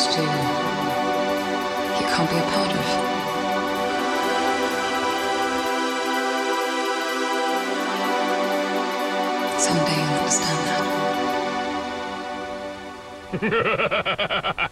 next to you can't be a part of. Someday you'll understand that.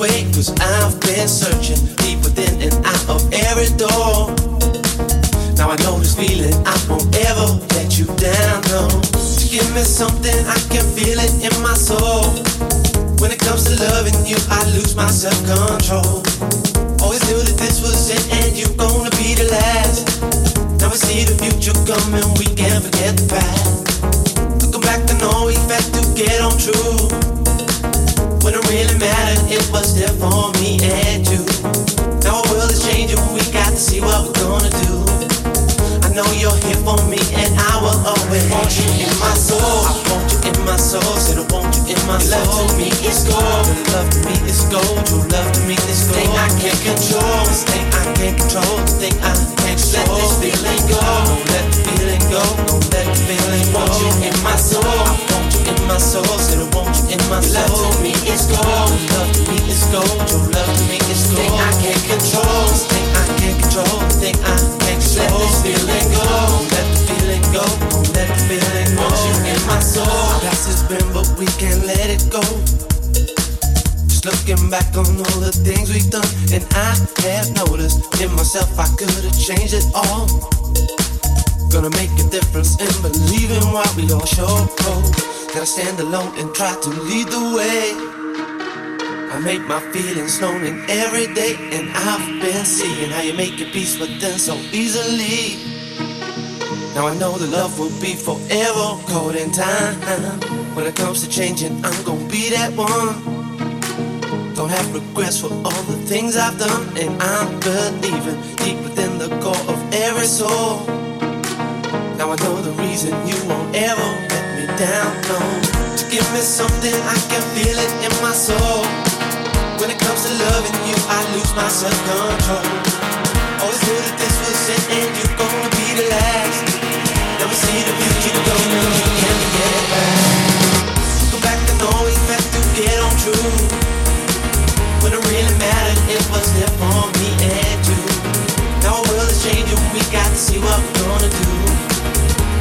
way, cause I've been searching deep within and out of every door. Now I know this feeling, I won't ever let you down, no. Give me something, I can feel it in my soul. When it comes to loving you, I lose my self-control. Always knew that this was it and you're gonna be the last. Now we see the future coming, we can't forget the past. Looking back to know we've had to get on true. When it really mattered, it was there for me and you. Now our world is changing, we got to see what we're gonna do. I know you're here for me, and I will always want you in my soul. I want you in my soul, said I want you in my soul. Your love to me is gold, your love to me is gold, your love to me is gold. Thing I can't control, this thing I can't control, this thing I can't control. Let this feeling go, don't let the feeling go, don't let the feeling go. I want you in my soul in my soul. Said I want you in my soul. Love to me is gold. Your love to me is gold. Your love to me is gold. Thing I can't control. Thing I can't control. Thing I can't control. Let this feeling go. Let the feeling go. Let the feeling go. Want you in my soul. Our past has been, but we can't let it go. Just looking back on all the things we've done, and I have noticed in myself I could have changed it all. Gonna make a difference in believing what we all show. Gotta stand alone and try to lead the way. I make my feelings known in every day, and I've been seeing how you make your peace with them so easily. Now I know the love will be forever caught in time. When it comes to changing, I'm gonna be that one. Don't have regrets for all the things I've done, and I'm believing deep within the core of every soul. Now I know the reason you won't ever let me down. No, to give me something I can feel it in my soul. When it comes to loving you, I lose my self control. Always knew that this was it, and you're gonna be the last. Never see the future going, you can't get back. Go back and always back to get on true. When it really mattered, it was there for me and you. Now our world is changing, we got to see what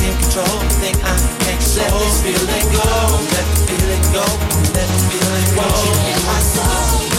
can't control the thing I can't control. Let this feeling go, let the feeling go, let the feeling go. What you in my soul.